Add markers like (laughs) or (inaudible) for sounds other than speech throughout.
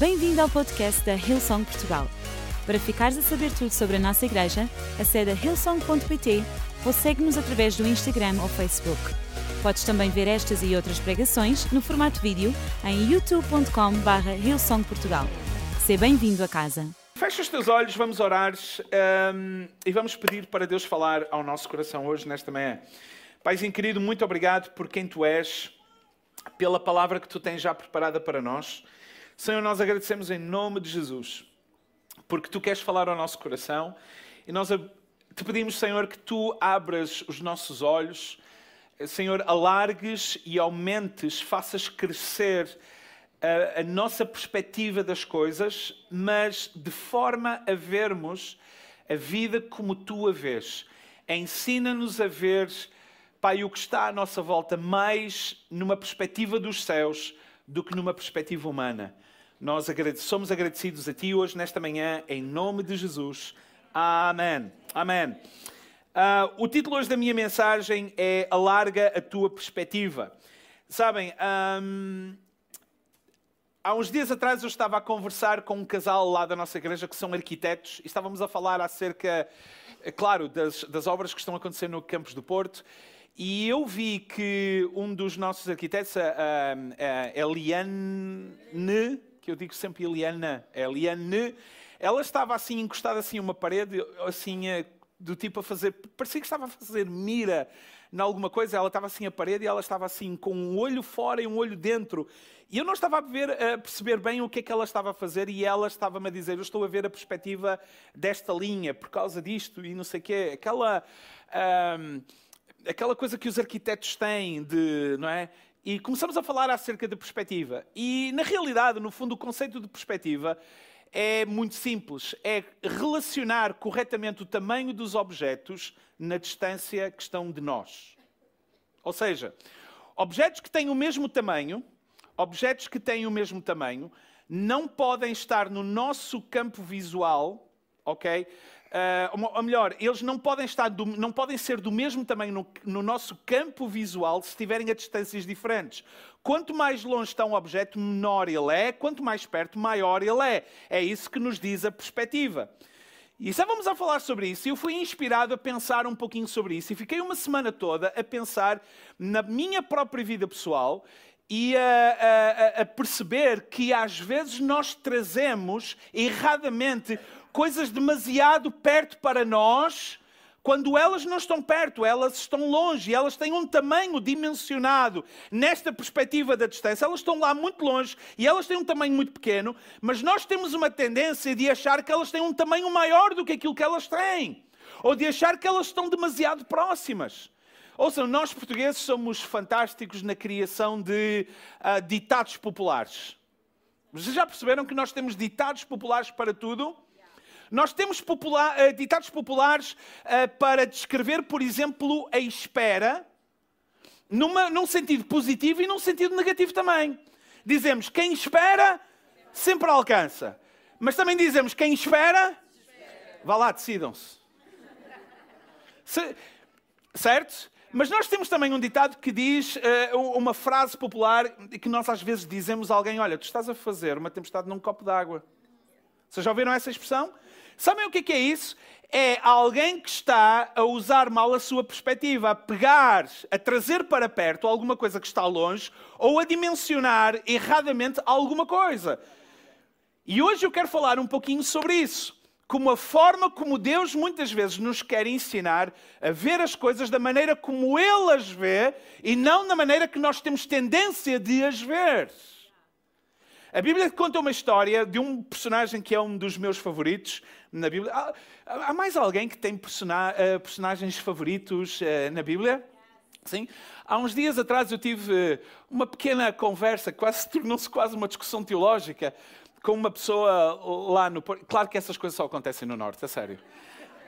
Bem-vindo ao podcast da Hillsong Portugal. Para ficares a saber tudo sobre a nossa igreja, acede a hillsong.pt ou segue-nos através do Instagram ou Facebook. Podes também ver estas e outras pregações no formato vídeo em youtube.com.br hillsongportugal. Seja bem-vindo a casa. Fecha os teus olhos, vamos orar um, e vamos pedir para Deus falar ao nosso coração hoje, nesta manhã. Paizinho querido, muito obrigado por quem tu és, pela palavra que tu tens já preparada para nós. Senhor, nós agradecemos em nome de Jesus, porque tu queres falar ao nosso coração e nós te pedimos, Senhor, que tu abras os nossos olhos, Senhor, alargues e aumentes, faças crescer a, a, nossa perspectiva das coisas, mas de forma a vermos a vida como tu a vês. Ensina-nos a ver, Pai, o que está à nossa volta mais numa perspectiva dos céus do que numa perspectiva humana. Nós somos agradecidos a Ti hoje, nesta manhã, em nome de Jesus. Amém. Amém. Uh, o título hoje da minha mensagem é Alarga a Tua Perspectiva. Sabem, um, Há uns dias atrás eu estava a conversar com um casal lá da nossa igreja que são arquitetos e estávamos a falar acerca, é claro, das, das obras que estão a acontecer no Campos do Porto. E eu vi que um dos nossos arquitetos, a, a, a Eliane, que eu digo sempre Eliana, a Eliane, ela estava assim encostada assim a uma parede, assim do tipo a fazer, parecia que estava a fazer mira em alguma coisa, ela estava assim à parede e ela estava assim com um olho fora e um olho dentro. E eu não estava a, ver, a perceber bem o que é que ela estava a fazer e ela estava-me a dizer, eu estou a ver a perspectiva desta linha por causa disto e não sei o quê. Aquela, aquela coisa que os arquitetos têm de, não é? E começamos a falar acerca de perspectiva. E, na realidade, no fundo, o conceito de perspectiva é muito simples. É relacionar corretamente o tamanho dos objetos na distância que estão de nós. Ou seja, objetos que têm o mesmo tamanho, objetos que têm o mesmo tamanho, não podem estar no nosso campo visual, ok? Uh, ou melhor, eles não podem, estar do, não podem ser do mesmo tamanho no, no, nosso campo visual se estiverem a distâncias diferentes. Quanto mais longe está um objeto, menor ele é, quanto mais perto, maior ele é. É isso que nos diz a perspectiva. E já vamos a falar sobre isso. Eu fui inspirado a pensar um pouquinho sobre isso e fiquei uma semana toda a pensar na minha própria vida pessoal e a, a, a, perceber que às vezes nós trazemos erradamente coisas demasiado perto para nós, quando elas não estão perto, elas estão longe, elas têm um tamanho dimensionado nesta perspectiva da distância, elas estão lá muito longe e elas têm um tamanho muito pequeno, mas nós temos uma tendência de achar que elas têm um tamanho maior do que aquilo que elas têm, ou de achar que elas estão demasiado próximas. Ouçam, nós portugueses somos fantásticos na criação de uh, ditados populares. Vocês já perceberam que nós temos ditados populares para tudo? Nós temos popular, uh, ditados populares uh, para descrever, por exemplo, a espera, numa, num sentido positivo e num sentido negativo também. Dizemos quem espera sempre alcança. Mas também dizemos quem espera, vá lá, decidam-se. certo? Mas nós temos também um ditado que diz uh, uma frase popular que nós às vezes dizemos a alguém: Olha, tu estás a fazer uma tempestade num copo d'água. Vocês já ouviram essa expressão? Sabem o que é isso? É alguém que está a usar mal a sua perspectiva, a pegar, a trazer para perto alguma coisa que está longe ou a dimensionar erradamente alguma coisa. E hoje eu quero falar um pouquinho sobre isso. Como a forma como Deus muitas vezes nos quer ensinar a ver as coisas da maneira como Ele as vê e não da maneira que nós temos tendência de as ver. A Bíblia conta uma história de um personagem que é um dos meus favoritos na Bíblia. Há, mais alguém que tem uh, personagens favoritos uh, na Bíblia? Sim. Há uns dias atrás eu tive uh, uma pequena conversa, quase (laughs) tornou-se quase uma discussão teológica, com uma pessoa lá no. Claro que essas coisas só acontecem no Norte, é sério.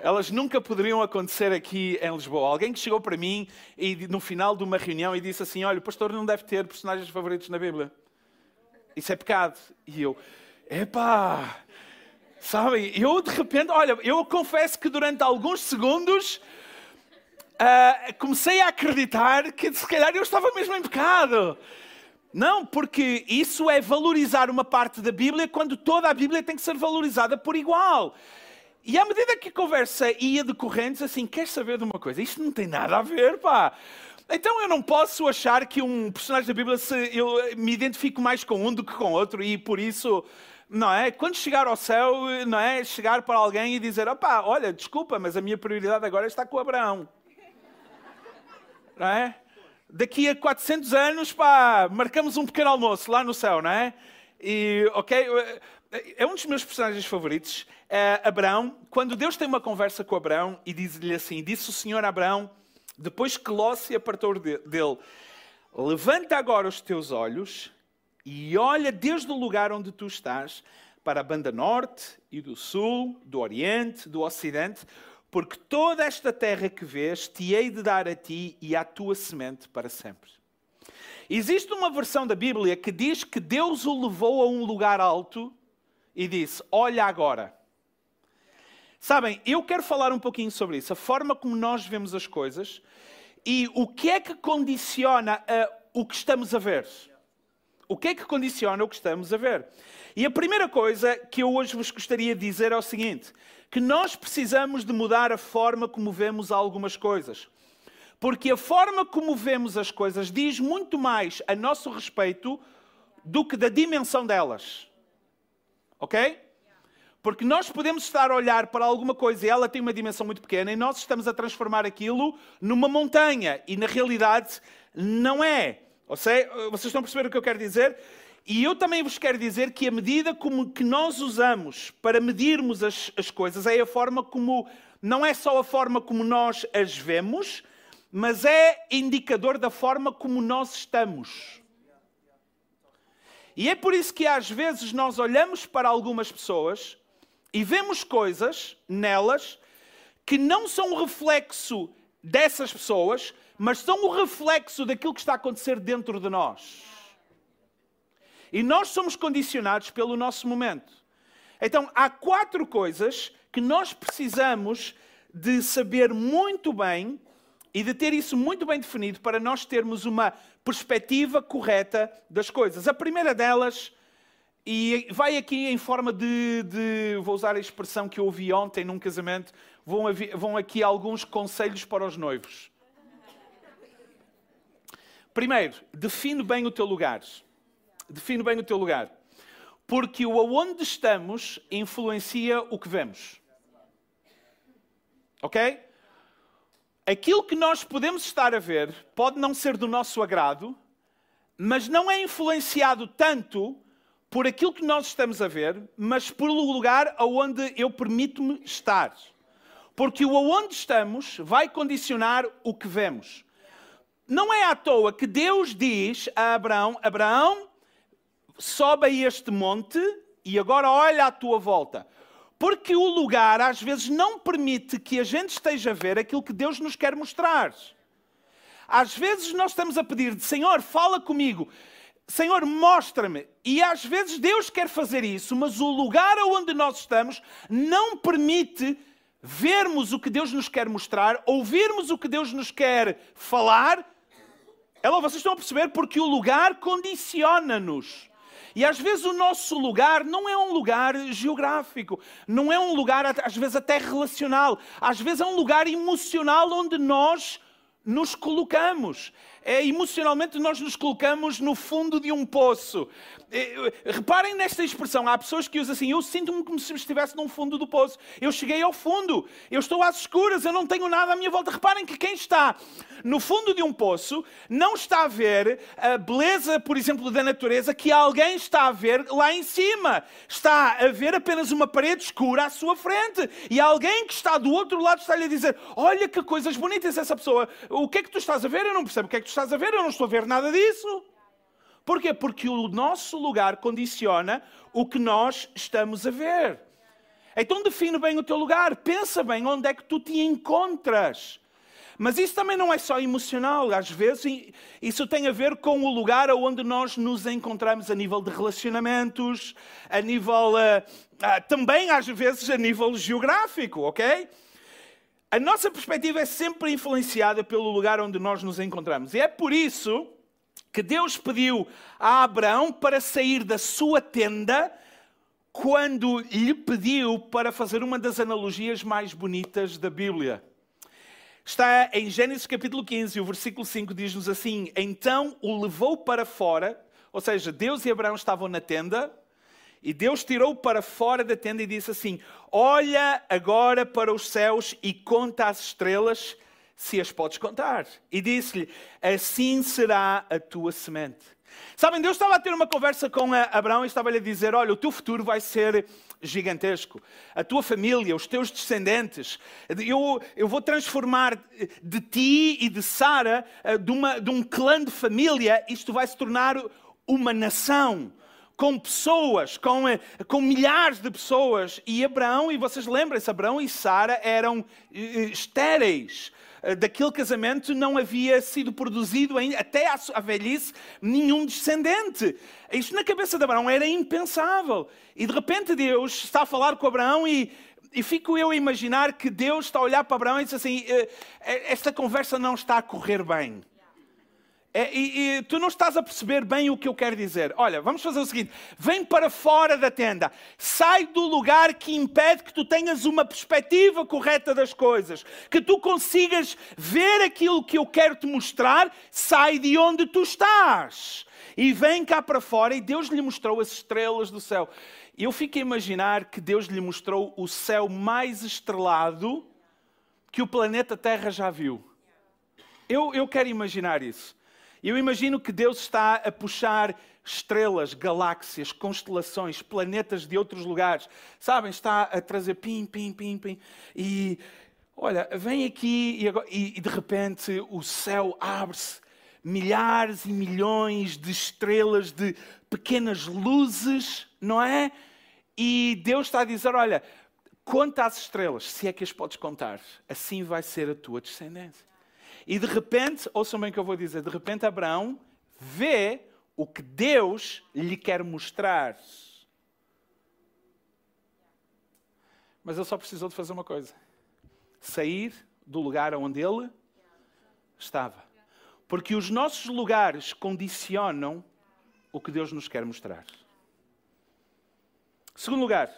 Elas nunca poderiam acontecer aqui em Lisboa. Alguém que chegou para mim e no final de uma reunião e disse assim: Olha, o pastor não deve ter personagens favoritos na Bíblia. Isso é pecado. E eu, epá, sabem? Eu de repente, olha, eu confesso que durante alguns segundos uh, comecei a acreditar que se calhar eu estava mesmo em pecado. Não, porque isso é valorizar uma parte da Bíblia quando toda a Bíblia tem que ser valorizada por igual. E à medida que a conversa ia decorrendo, assim, queres saber de uma coisa? Isto não tem nada a ver, pá. Então eu não posso achar que um personagem da Bíblia se, eu me identifico mais com um do que com outro e por isso, não é? Quando chegar ao céu, não é? Chegar para alguém e dizer, opá, olha, desculpa, mas a minha prioridade agora está com Abraão. Não é? Daqui a 400 anos, pá, marcamos um pequeno almoço lá no céu, não é? E, ok, é um dos meus personagens favoritos, é Abraão. Quando Deus tem uma conversa com Abraão e diz-lhe assim: Disse o Senhor a Abraão, depois que Ló se apartou dele: Levanta agora os teus olhos e olha desde o lugar onde tu estás para a banda norte e do sul, do oriente, do ocidente, porque toda esta terra que vês te hei de dar a ti e à tua semente para sempre. Existe uma versão da Bíblia que diz que Deus o levou a um lugar alto e disse: Olha agora. Sabem, eu quero falar um pouquinho sobre isso, a forma como nós vemos as coisas e o que é que condiciona uh, o que estamos a ver. O que é que condiciona o que estamos a ver? E a primeira coisa que eu hoje vos gostaria de dizer é o seguinte: que nós precisamos de mudar a forma como vemos algumas coisas. Porque a forma como vemos as coisas diz muito mais a nosso respeito do que da dimensão delas. Ok? Porque nós podemos estar a olhar para alguma coisa e ela tem uma dimensão muito pequena e nós estamos a transformar aquilo numa montanha e na realidade não é. Seja, vocês estão a perceber o que eu quero dizer? E eu também vos quero dizer que a medida como que nós usamos para medirmos as, as coisas é a forma como, não é só a forma como nós as vemos, mas é indicador da forma como nós estamos. E é por isso que às vezes nós olhamos para algumas pessoas e vemos coisas nelas que não são reflexo dessas pessoas, mas são o reflexo daquilo que está a acontecer dentro de nós. E nós somos condicionados pelo nosso momento. Então, há quatro coisas que nós precisamos de saber muito bem e de ter isso muito bem definido para nós termos uma perspectiva correta das coisas. A primeira delas, e vai aqui em forma de, de vou usar a expressão que eu ouvi ontem num casamento, vão, vão aqui alguns conselhos para os noivos. Primeiro, define bem o teu lugar. Define bem o teu lugar. Porque o aonde estamos influencia o que vemos. Ok? aquilo que nós podemos estar a ver pode não ser do nosso agrado, mas não é influenciado tanto por aquilo que nós estamos a ver, mas pelo lugar aonde eu permito-me estar. Porque o aonde estamos vai condicionar o que vemos. Não é à toa que Deus diz a Abraão: Abraão, sobe a este monte e agora olha à tua volta. Porque o lugar às vezes não permite que a gente esteja a ver aquilo que Deus nos quer mostrar. Às vezes nós estamos a pedir, Senhor, fala comigo. Senhor, mostra-me. E às vezes Deus quer fazer isso, mas o lugar onde nós estamos não permite vermos o que Deus nos quer mostrar, ouvirmos o que Deus nos quer falar. Ela, vocês estão a perceber? Porque o lugar condiciona-nos. E às vezes o nosso lugar não é um lugar geográfico, não é um lugar, às vezes, até relacional, às vezes é um lugar emocional onde nós nos colocamos. É, emocionalmente, nós nos colocamos no fundo de um poço. É, reparem nesta expressão. Há pessoas que usam assim: eu sinto-me como se estivesse no fundo do poço. Eu cheguei ao fundo, eu estou às escuras, eu não tenho nada à minha volta. Reparem que quem está no fundo de um poço não está a ver a beleza, por exemplo, da natureza que alguém está a ver lá em cima. Está a ver apenas uma parede escura à sua frente. E alguém que está do outro lado está-lhe a dizer: Olha que coisas bonitas essa pessoa. O que é que tu estás a ver? Eu não percebo o que é que tu estás a ver, eu não estou a ver nada disso. Porquê? Porque o nosso lugar condiciona o que nós estamos a ver. Então define bem o teu lugar, pensa bem onde é que tu te encontras. Mas isso também não é só emocional, às vezes isso tem a ver com o lugar onde nós nos encontramos a nível de relacionamentos, a nível. Uh, uh, também às vezes a nível geográfico, ok? A nossa perspectiva é sempre influenciada pelo lugar onde nós nos encontramos. E é por isso que Deus pediu a Abraão para sair da sua tenda quando lhe pediu para fazer uma das analogias mais bonitas da Bíblia. Está em Gênesis capítulo 15, o versículo 5 diz-nos assim: Então o levou para fora, ou seja, Deus e Abraão estavam na tenda, e Deus tirou para fora da tenda e disse assim: Olha agora para os céus e conta as estrelas, se as podes contar. E disse-lhe: Assim será a tua semente. Sabem, Deus estava a ter uma conversa com Abraão e estava-lhe a dizer: Olha, o teu futuro vai ser gigantesco. A tua família, os teus descendentes. Eu, eu vou transformar de ti e de Sara, eh, de, de um clã de família, isto vai se tornar uma nação com pessoas, com, eh, com milhares de pessoas. E Abraão, e vocês lembram-se, Abraão e Sara eram eh, estéreis. Eh, daquele casamento não havia sido produzido até à velhice nenhum descendente. Isto na cabeça de Abraão era impensável. E de repente Deus está a falar com Abraão e, e fico eu a imaginar que Deus está a olhar para Abraão e diz assim: esta conversa não está a correr bem. É, e, e, tu não estás a perceber bem o que eu quero dizer. Olha, vamos fazer o seguinte: vem para fora da tenda, sai do lugar que impede que tu tenhas uma perspectiva correta das coisas, que tu consigas ver aquilo que eu quero te mostrar, sai de onde tu estás e vem cá para fora. E Deus lhe mostrou as estrelas do céu. Eu fico a imaginar que Deus lhe mostrou o céu mais estrelado que o planeta Terra já viu. Eu, eu quero imaginar isso. Eu imagino que Deus está a puxar estrelas, galáxias, constelações, planetas de outros lugares. Sabem, está a trazer pim, pim, pim, pim. E olha, vem aqui e, agora, e, e de repente o céu abre-se. Milhares e milhões de estrelas, de pequenas luzes, não é? E Deus está a dizer: Olha, conta as estrelas, se é que as podes contar. Assim vai ser a tua descendência. E de repente, ouçam bem o que eu vou dizer, de repente Abraão vê o que Deus lhe quer mostrar. Mas ele só precisou de fazer uma coisa: sair do lugar onde ele estava. Porque os nossos lugares condicionam o que Deus nos quer mostrar. Segundo lugar,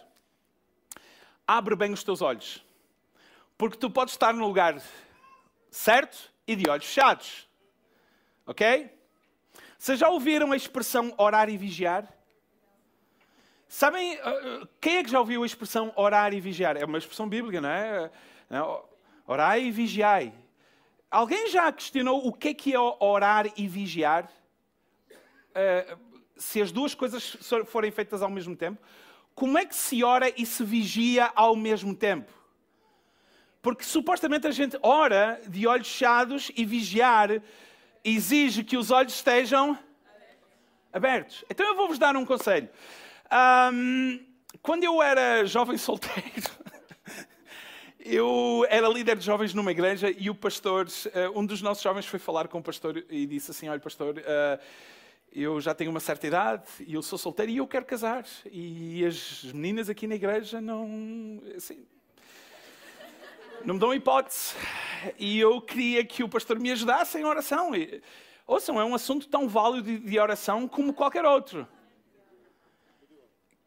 abre bem os teus olhos. Porque tu podes estar no lugar certo e de olhos fechados. Ok? Vocês já ouviram a expressão orar e vigiar? Sabem, uh, uh, quem é que já ouviu a expressão orar e vigiar? É uma expressão bíblica, não é? Orai e vigiai. Alguém já questionou o que é que é orar e vigiar? Se as duas coisas forem feitas ao mesmo tempo, como é que se ora e se vigia ao mesmo tempo? Porque supostamente a gente ora de olhos fechados e vigiar exige que os olhos estejam abertos. Então eu vou-vos dar um conselho. Um, quando eu era jovem (laughs) solteiro, eu era líder de jovens numa igreja e o pastor, eh, um dos nossos jovens foi falar com o pastor e disse assim: Olha, pastor, uh, eu já tenho uma certa idade e eu sou solteiro e eu quero casar. E as meninas aqui na igreja não. Assim, não me dão hipótese. E eu queria que o pastor me ajudasse em oração. E, ouçam, é um assunto tão válido de oração como qualquer outro.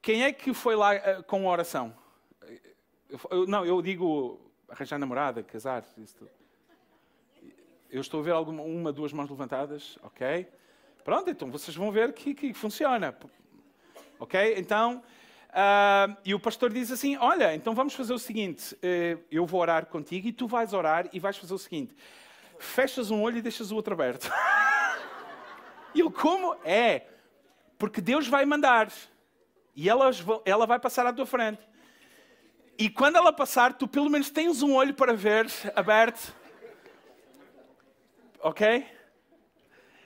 Quem é que foi lá uh, com oração? Eu, não, eu digo arranjar namorada, casar, isso tudo. Eu estou a ver alguma, uma, duas mãos levantadas, ok? Pronto, então vocês vão ver que, que funciona. Ok? Então, Uh, e o pastor diz assim: Olha, então vamos fazer o seguinte: uh, eu vou orar contigo e tu vais orar e vais fazer o seguinte: fechas um olho e deixas o outro aberto. (laughs) e eu, como? É, porque Deus vai mandar e ela vai passar à tua frente. E quando ela passar, tu pelo menos tens um olho para ver aberto. Ok?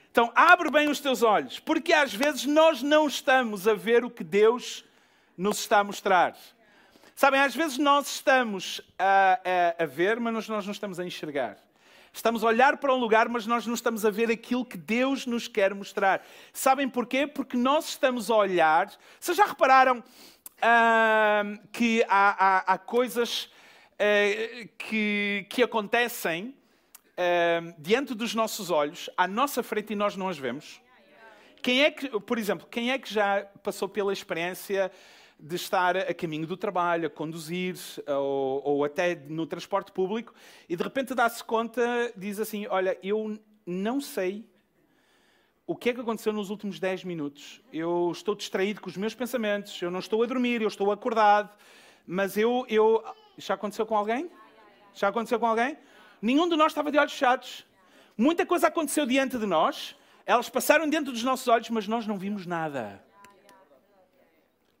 Então, abre bem os teus olhos, porque às vezes nós não estamos a ver o que Deus nos está a mostrar. Sabem, às vezes nós estamos a, a, a, ver, mas nós não estamos a enxergar. Estamos a olhar para um lugar, mas nós não estamos a ver aquilo que Deus nos quer mostrar. Sabem porquê? Porque nós estamos a olhar. Vocês já repararam uh, que há, há, há coisas uh, que, que acontecem uh, diante dos nossos olhos, à nossa frente, e nós não as vemos? Quem é que, por exemplo, quem é que já passou pela experiência de estar a caminho do trabalho, a conduzir ou, ou até no transporte público e de repente dá-se conta, diz assim: Olha, eu não sei o que é que aconteceu nos últimos 10 minutos. Eu estou distraído com os meus pensamentos, eu não estou a dormir, eu estou acordado, mas eu. eu... Já aconteceu com alguém? Já aconteceu com alguém? Nenhum de nós estava de olhos fechados. Muita coisa aconteceu diante de nós, elas passaram dentro dos nossos olhos, mas nós não vimos nada.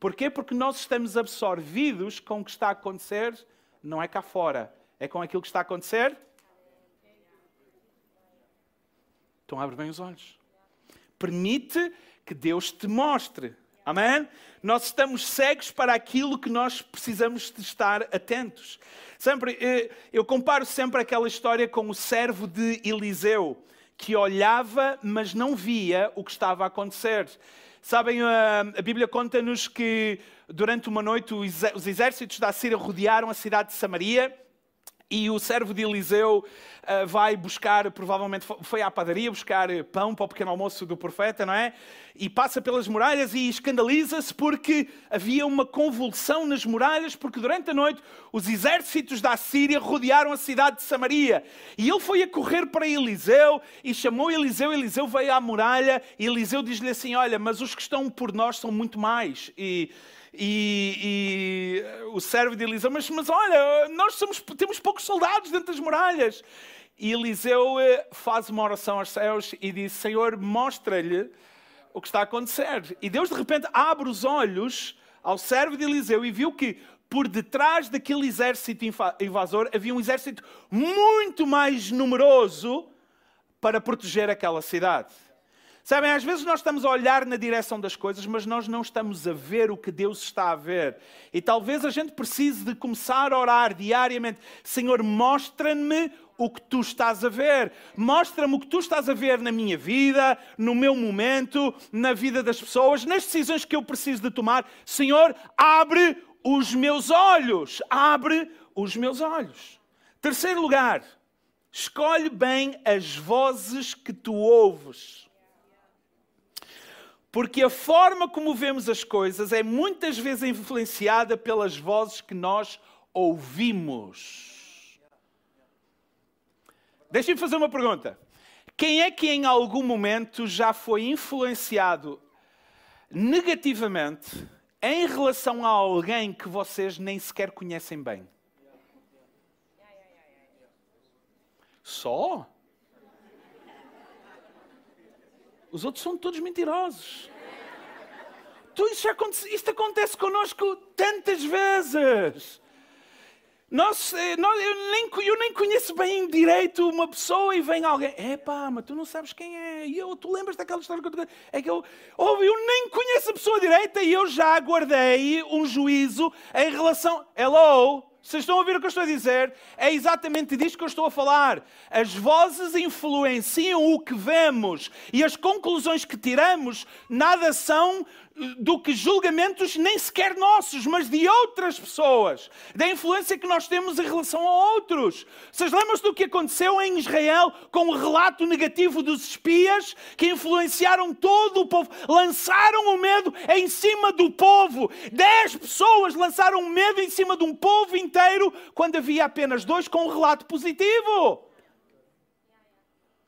Porquê? Porque nós estamos absorvidos com o que está a acontecer, não é cá fora, é com aquilo que está a acontecer. Então abre bem os olhos. Permite que Deus te mostre. Amém? Nós estamos cegos para aquilo que nós precisamos de estar atentos. Sempre, eh, eu comparo sempre aquela história com o servo de Eliseu, que olhava, mas não via o que estava a acontecer. Sabem, a Bíblia conta-nos que durante uma noite os exércitos da Síria rodearam a cidade de Samaria e o servo de Eliseu uh, vai buscar, provavelmente foi à padaria buscar pão para o pequeno almoço do profeta, não é? E passa pelas muralhas e escandaliza-se porque havia uma convulsão nas muralhas, porque durante a noite os exércitos da Síria rodearam a cidade de Samaria. E ele foi a correr para Eliseu e chamou Eliseu. Eliseu veio à muralha e Eliseu diz-lhe assim: Olha, mas os que estão por nós são muito mais. E e, e o servo de Eliseu, mas, mas olha, nós somos, temos poucos soldados dentro das muralhas. E Eliseu eh, faz uma oração aos céus e diz: Senhor, mostra-lhe o que está a acontecer. E Deus de repente abre os olhos ao servo de Eliseu e viu que por detrás daquele exército invasor havia um exército muito mais numeroso para proteger aquela cidade. Sabem, às vezes nós estamos a olhar na direção das coisas, mas nós não estamos a ver o que Deus está a ver. E talvez a gente precise de começar a orar diariamente: Senhor, mostra-me o que tu estás a ver. Mostra-me o que tu estás a ver na minha vida, no meu momento, na vida das pessoas, nas decisões que eu preciso de tomar. Senhor, abre os meus olhos. Abre os meus olhos. Terceiro lugar, escolhe bem as vozes que tu ouves. Porque a forma como vemos as coisas é muitas vezes influenciada pelas vozes que nós ouvimos. Deixem-me fazer uma pergunta. Quem é que em algum momento já foi influenciado negativamente em relação a alguém que vocês nem sequer conhecem bem? Só? Os outros são todos mentirosos. Tu, isso, acontece, isto acontece connosco tantas vezes. Nós, eh, nós, eu, nem, eu nem conheço bem direito uma pessoa e vem alguém. É pá, mas tu não sabes quem é. E eu, tu lembras daquela história que eu te É que eu, eu nem conheço a pessoa direita e eu já guardei um juízo em relação. Hello? Vocês estão a ouvir o que eu estou a dizer? É exatamente disto que eu estou a falar. As vozes influenciam o que vemos e as conclusões que tiramos nada são do que julgamentos nem sequer nossos, mas de outras pessoas, da influência que nós temos em relação a outros. Vocês lembram-se do que aconteceu em Israel com o relato negativo dos espias que influenciaram todo o povo, lançaram o medo em cima do povo. Dez pessoas lançaram medo em cima de um povo inteiro quando havia apenas dois com um relato positivo.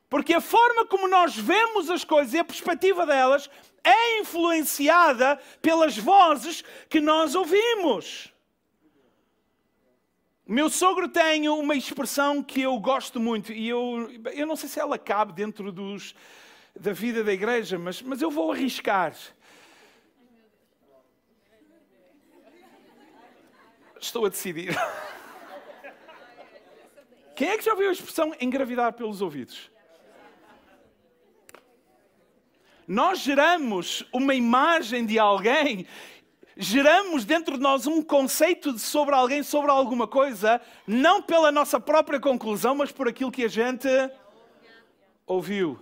Porque a forma como nós vemos as coisas e a perspectiva delas é influenciada pelas vozes que nós ouvimos. Meu sogro tem uma expressão que eu gosto muito e eu, eu não sei se ela cabe dentro dos, da vida da igreja, mas, mas eu vou arriscar. Estou a decidir. (laughs) Quem é que já ouviu a expressão engravidar pelos ouvidos? Nós geramos uma imagem de alguém, geramos dentro de nós um conceito sobre alguém, sobre alguma coisa, não pela nossa própria conclusão, mas por aquilo que a gente ouviu.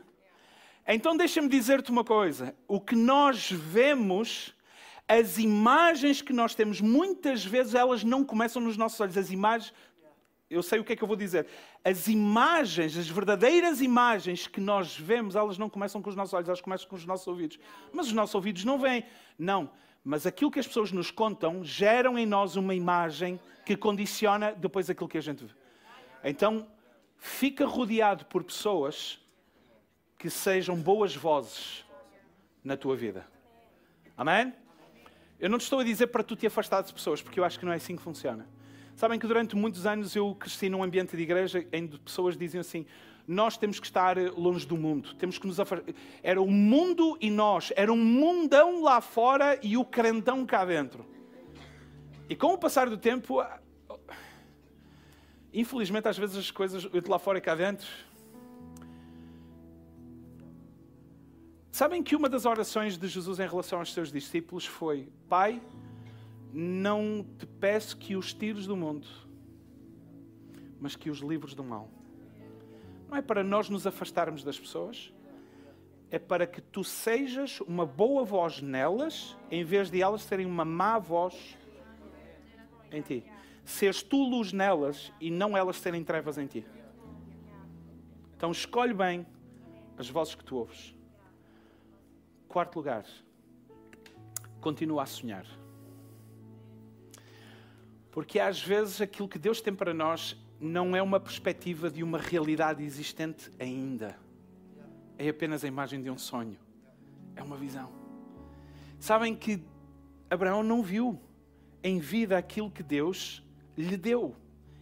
Então deixa-me dizer-te uma coisa: o que nós vemos, as imagens que nós temos, muitas vezes elas não começam nos nossos olhos, as imagens eu sei o que é que eu vou dizer. As imagens, as verdadeiras imagens que nós vemos, elas não começam com os nossos olhos, elas começam com os nossos ouvidos. Mas os nossos ouvidos não vêm. Não. Mas aquilo que as pessoas nos contam geram em nós uma imagem que condiciona depois aquilo que a gente vê. Então, fica rodeado por pessoas que sejam boas vozes na tua vida. Amém? Eu não te estou a dizer para tu te afastar de pessoas, porque eu acho que não é assim que funciona. Sabem que durante muitos anos eu cresci num ambiente de igreja em que pessoas diziam assim: nós temos que estar longe do mundo, temos que nos afastar. Era o mundo e nós, era um mundão lá fora e o crentão cá dentro. E com o passar do tempo, infelizmente às vezes as coisas de lá fora e cá dentro. Sabem que uma das orações de Jesus em relação aos seus discípulos foi: Pai, não te peço que os tires do mundo, mas que os livres do mal. Não é para nós nos afastarmos das pessoas, é para que tu sejas uma boa voz nelas, em vez de elas serem uma má voz em ti. Seres tu luz nelas e não elas serem trevas em ti. Então escolhe bem as vozes que tu ouves. Quarto lugar, continua a sonhar. Porque às vezes aquilo que Deus tem para nós não é uma perspectiva de uma realidade existente ainda. É apenas a imagem de um sonho. É uma visão. Sabem que Abraão não viu em vida aquilo que Deus lhe deu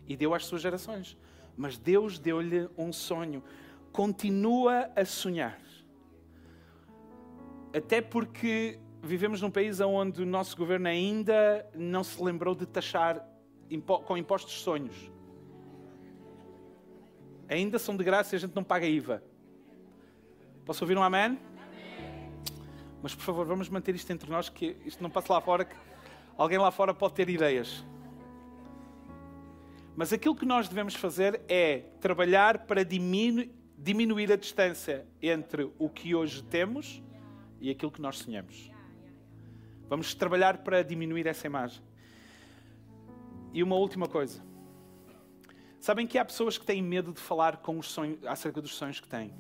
e deu às suas gerações. Mas Deus deu-lhe um sonho. Continua a sonhar. Até porque vivemos num país onde o nosso governo ainda não se lembrou de taxar com impostos sonhos. Ainda são de graça e a gente não paga IVA. Posso ouvir um amém? amém? Mas por favor, vamos manter isto entre nós, que isto não passa lá fora, que alguém lá fora pode ter ideias. Mas aquilo que nós devemos fazer é trabalhar para diminu diminuir a distância entre o que hoje temos e aquilo que nós sonhamos. Vamos trabalhar para diminuir essa imagem. E uma última coisa. Sabem que há pessoas que têm medo de falar com os sonhos, acerca dos sonhos que têm.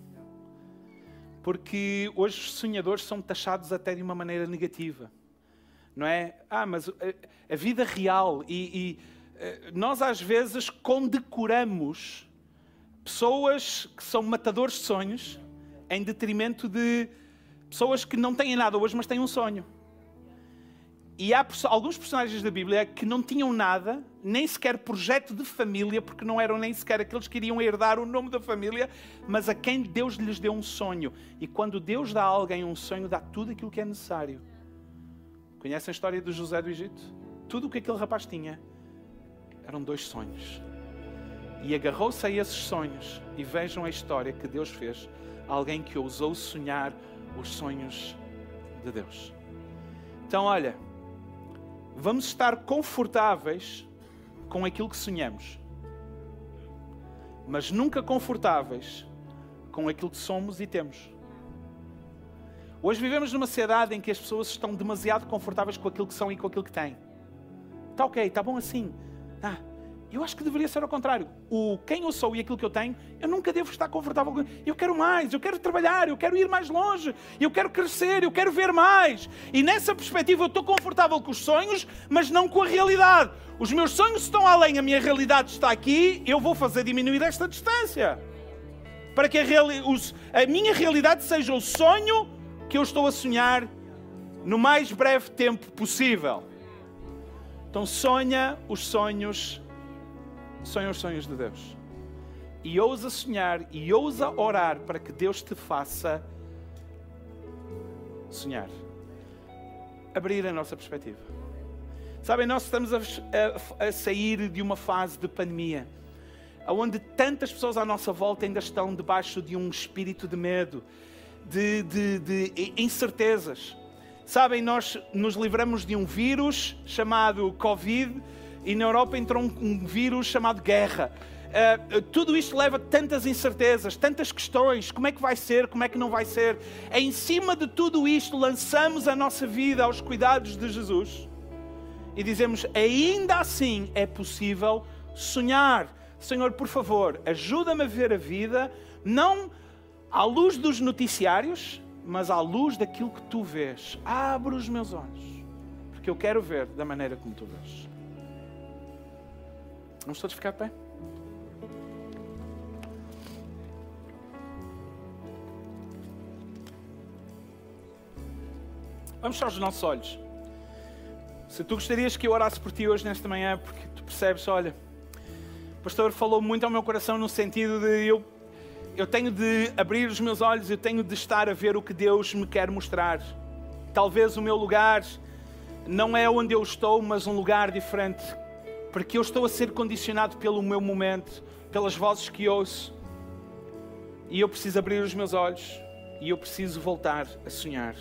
Porque hoje os sonhadores são taxados até de uma maneira negativa. Não é? Ah, mas a, a vida real e, e eh, nós às vezes condecoramos pessoas que são matadores de sonhos em detrimento de pessoas que não têm nada hoje, mas têm um sonho. E há alguns personagens da Bíblia que não tinham nada, nem sequer projeto de família, porque não eram nem sequer aqueles que iriam herdar o nome da família, mas a quem Deus lhes deu um sonho. E quando Deus dá a alguém um sonho, dá tudo aquilo que é necessário. Conhecem a história de José do Egito? Tudo o que aquele rapaz tinha eram dois sonhos. E agarrou-se a esses sonhos. E vejam a história que Deus fez. Alguém que ousou sonhar os sonhos de Deus. Então, olha, vamos estar confortáveis com aquilo que sonhamos, mas nunca confortáveis com aquilo que somos e temos. Hoje vivemos numa sociedade em que as pessoas estão demasiado confortáveis com aquilo que são e com aquilo que têm. Está ok, está bom assim. Ah, eu acho que deveria ser ao contrário. O quem eu sou e aquilo que eu tenho, eu nunca devo estar confortável com. Eu quero mais, eu quero trabalhar, eu quero ir mais longe, eu quero crescer, eu quero ver mais. E nessa perspectiva eu estou confortável com os sonhos, mas não com a realidade. Os meus sonhos estão além, a minha realidade está aqui, eu vou fazer diminuir esta distância. Para que a, reali... os... a minha realidade seja o sonho que eu estou a sonhar no mais breve tempo possível. Então sonha os sonhos sonha os sonhos de Deus. E ousa sonhar e ousa orar para que Deus te faça sonhar. Abrir a nossa perspectiva. Sabem, nós estamos a, a, a sair de uma fase de pandemia, onde tantas pessoas à nossa volta ainda estão debaixo de um espírito de medo, de, de, de incertezas. Sabem, nós nos livramos de um vírus chamado Covid e na Europa entrou um, um vírus chamado guerra. Uh, tudo isto leva tantas incertezas, tantas questões: como é que vai ser, como é que não vai ser. Em cima de tudo isto lançamos a nossa vida aos cuidados de Jesus e dizemos: ainda assim é possível sonhar. Senhor, por favor, ajuda-me a ver a vida, não à luz dos noticiários, mas à luz daquilo que tu vês. Abre os meus olhos, porque eu quero ver da maneira como tu vês. Vamos todos ficar de pé? Vamos fechar os nossos olhos. Se tu gostarias que eu orasse por ti hoje, nesta manhã, porque tu percebes, olha, o pastor falou muito ao meu coração no sentido de eu, eu tenho de abrir os meus olhos, eu tenho de estar a ver o que Deus me quer mostrar. Talvez o meu lugar não é onde eu estou, mas um lugar diferente, porque eu estou a ser condicionado pelo meu momento, pelas vozes que ouço, e eu preciso abrir os meus olhos e eu preciso voltar a sonhar.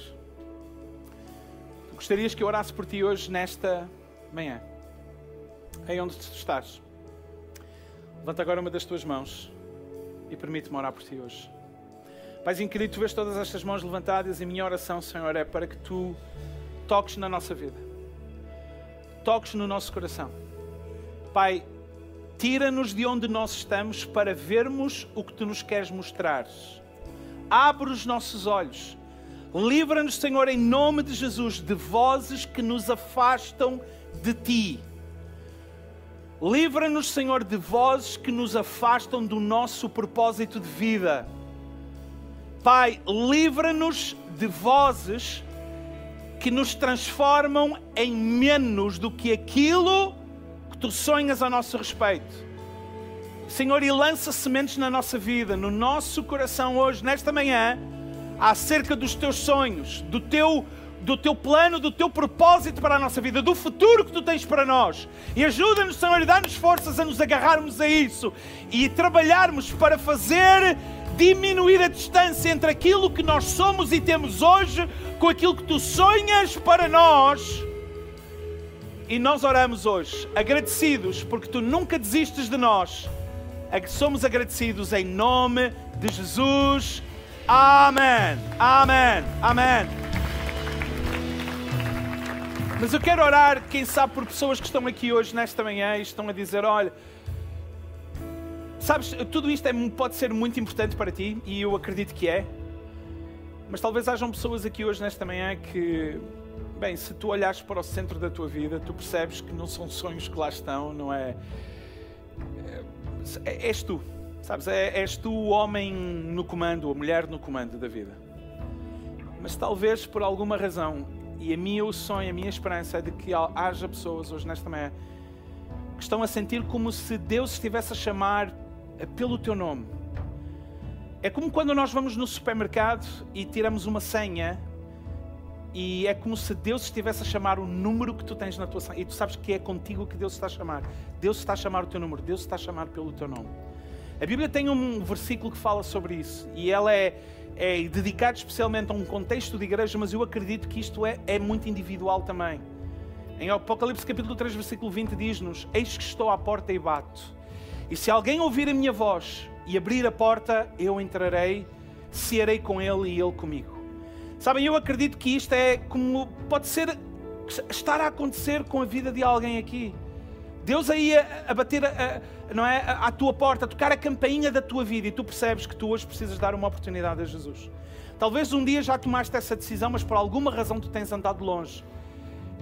Gostarias que eu orasse por ti hoje, nesta manhã? Aí onde tu estás. Levanta agora uma das tuas mãos e permite-me orar por ti hoje. Paizinho querido, tu vês todas estas mãos levantadas e a minha oração, Senhor, é para que tu toques na nossa vida. Toques no nosso coração. Pai, tira-nos de onde nós estamos para vermos o que tu nos queres mostrar. Abre os nossos olhos Livra-nos, Senhor, em nome de Jesus, de vozes que nos afastam de Ti. Livra-nos, Senhor, de vozes que nos afastam do nosso propósito de vida. Pai, livra-nos de vozes que nos transformam em menos do que aquilo tu sonhas a nosso respeito. Senhor, e lança sementes na nossa vida, no nosso coração hoje, nesta manhã acerca dos teus sonhos, do teu, do teu plano, do teu propósito para a nossa vida, do futuro que tu tens para nós. E ajuda-nos, Senhor, e dá-nos forças a nos agarrarmos a isso e trabalharmos para fazer diminuir a distância entre aquilo que nós somos e temos hoje com aquilo que tu sonhas para nós. E nós oramos hoje, agradecidos, porque tu nunca desistes de nós. Somos agradecidos em nome de Jesus. Amém. Amém. Amém. Mas eu quero orar, quem sabe, por pessoas que estão aqui hoje, nesta manhã, e estão a dizer: olha, sabes, tudo isto é, pode ser muito importante para ti, e eu acredito que é. Mas talvez hajam pessoas aqui hoje, nesta manhã, que, bem, se tu olhares para o centro da tua vida, tu percebes que não são sonhos que lá estão, não é. é és tu. Sabes, é, és tu o homem no comando, a mulher no comando da vida. Mas talvez por alguma razão, e a minha o sonho, a minha esperança é de que haja pessoas hoje nesta manhã que estão a sentir como se Deus estivesse a chamar pelo teu nome. É como quando nós vamos no supermercado e tiramos uma senha e é como se Deus estivesse a chamar o número que tu tens na tua senha. E tu sabes que é contigo que Deus está a chamar. Deus está a chamar o teu número, Deus está a chamar pelo teu nome. A Bíblia tem um versículo que fala sobre isso e ela é, é dedicado especialmente a um contexto de igreja, mas eu acredito que isto é, é muito individual também. Em Apocalipse capítulo 3, versículo 20 diz-nos: Eis que estou à porta e bato. E se alguém ouvir a minha voz e abrir a porta, eu entrarei, cearei com ele e ele comigo. Sabem, eu acredito que isto é como pode ser estar a acontecer com a vida de alguém aqui. Deus aí a, a bater a, a, não é, à tua porta, a tocar a campainha da tua vida e tu percebes que tu hoje precisas dar uma oportunidade a Jesus. Talvez um dia já tomaste essa decisão, mas por alguma razão tu tens andado longe.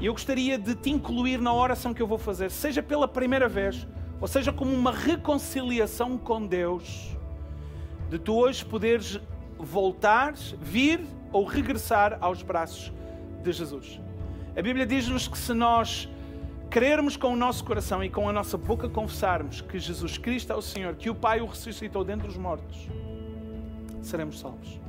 E eu gostaria de te incluir na oração que eu vou fazer, seja pela primeira vez, ou seja como uma reconciliação com Deus, de tu hoje poderes voltar, vir ou regressar aos braços de Jesus. A Bíblia diz-nos que se nós crermos com o nosso coração e com a nossa boca confessarmos que Jesus Cristo é o Senhor, que o Pai o ressuscitou dentre os mortos, seremos salvos.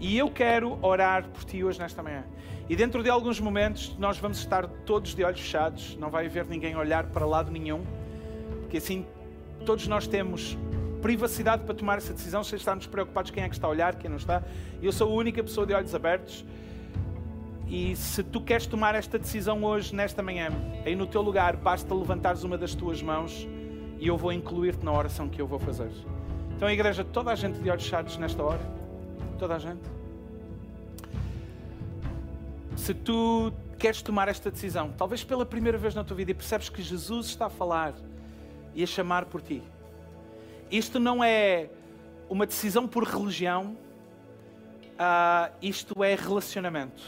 E eu quero orar por ti hoje nesta manhã. E dentro de alguns momentos nós vamos estar todos de olhos fechados, não vai haver ninguém olhar para lado nenhum, porque assim todos nós temos privacidade para tomar essa decisão sem estarmos preocupados quem é que está a olhar, quem não está. Eu sou a única pessoa de olhos abertos. E se tu queres tomar esta decisão hoje, nesta manhã, aí no teu lugar, basta levantares uma das tuas mãos e eu vou incluir-te na oração que eu vou fazer. Então, a igreja, toda a gente de olhos fechados nesta hora? Toda a gente? Se tu queres tomar esta decisão, talvez pela primeira vez na tua vida, e percebes que Jesus está a falar e a chamar por ti, isto não é uma decisão por religião, uh, isto é relacionamento.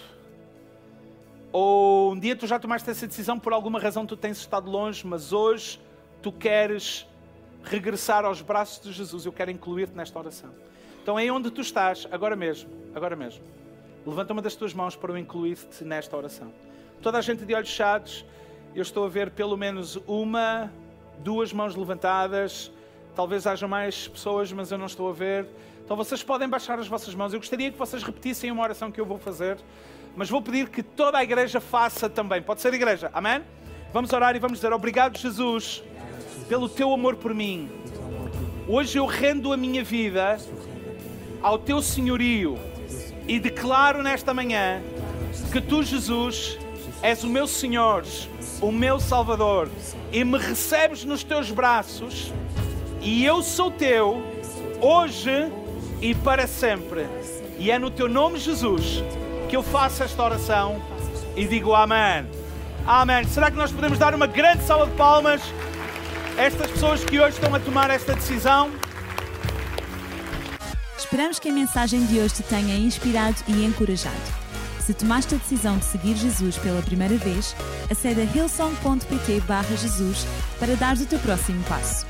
Ou um dia tu já tomaste essa decisão, por alguma razão tu tens estado longe, mas hoje tu queres regressar aos braços de Jesus. Eu quero incluir-te nesta oração. Então, é onde tu estás, agora mesmo, agora mesmo, levanta uma das tuas mãos para eu incluir-te nesta oração. Toda a gente de olhos fechados, eu estou a ver pelo menos uma, duas mãos levantadas. Talvez haja mais pessoas, mas eu não estou a ver. Então vocês podem baixar as vossas mãos. Eu gostaria que vocês repetissem uma oração que eu vou fazer, mas vou pedir que toda a igreja faça também. Pode ser igreja, amém? Vamos orar e vamos dizer: Obrigado, Jesus, pelo teu amor por mim. Hoje eu rendo a minha vida ao teu senhorio e declaro nesta manhã que tu, Jesus, és o meu Senhor, o meu Salvador e me recebes nos teus braços e eu sou teu hoje e para sempre. E é no teu nome, Jesus, que eu faço esta oração e digo amém. Amém. Será que nós podemos dar uma grande salva de palmas a estas pessoas que hoje estão a tomar esta decisão? Esperamos que a mensagem de hoje te tenha inspirado e encorajado. Se tomaste a decisão de seguir Jesus pela primeira vez, acede a hillsong.pt Jesus para dar o teu próximo passo.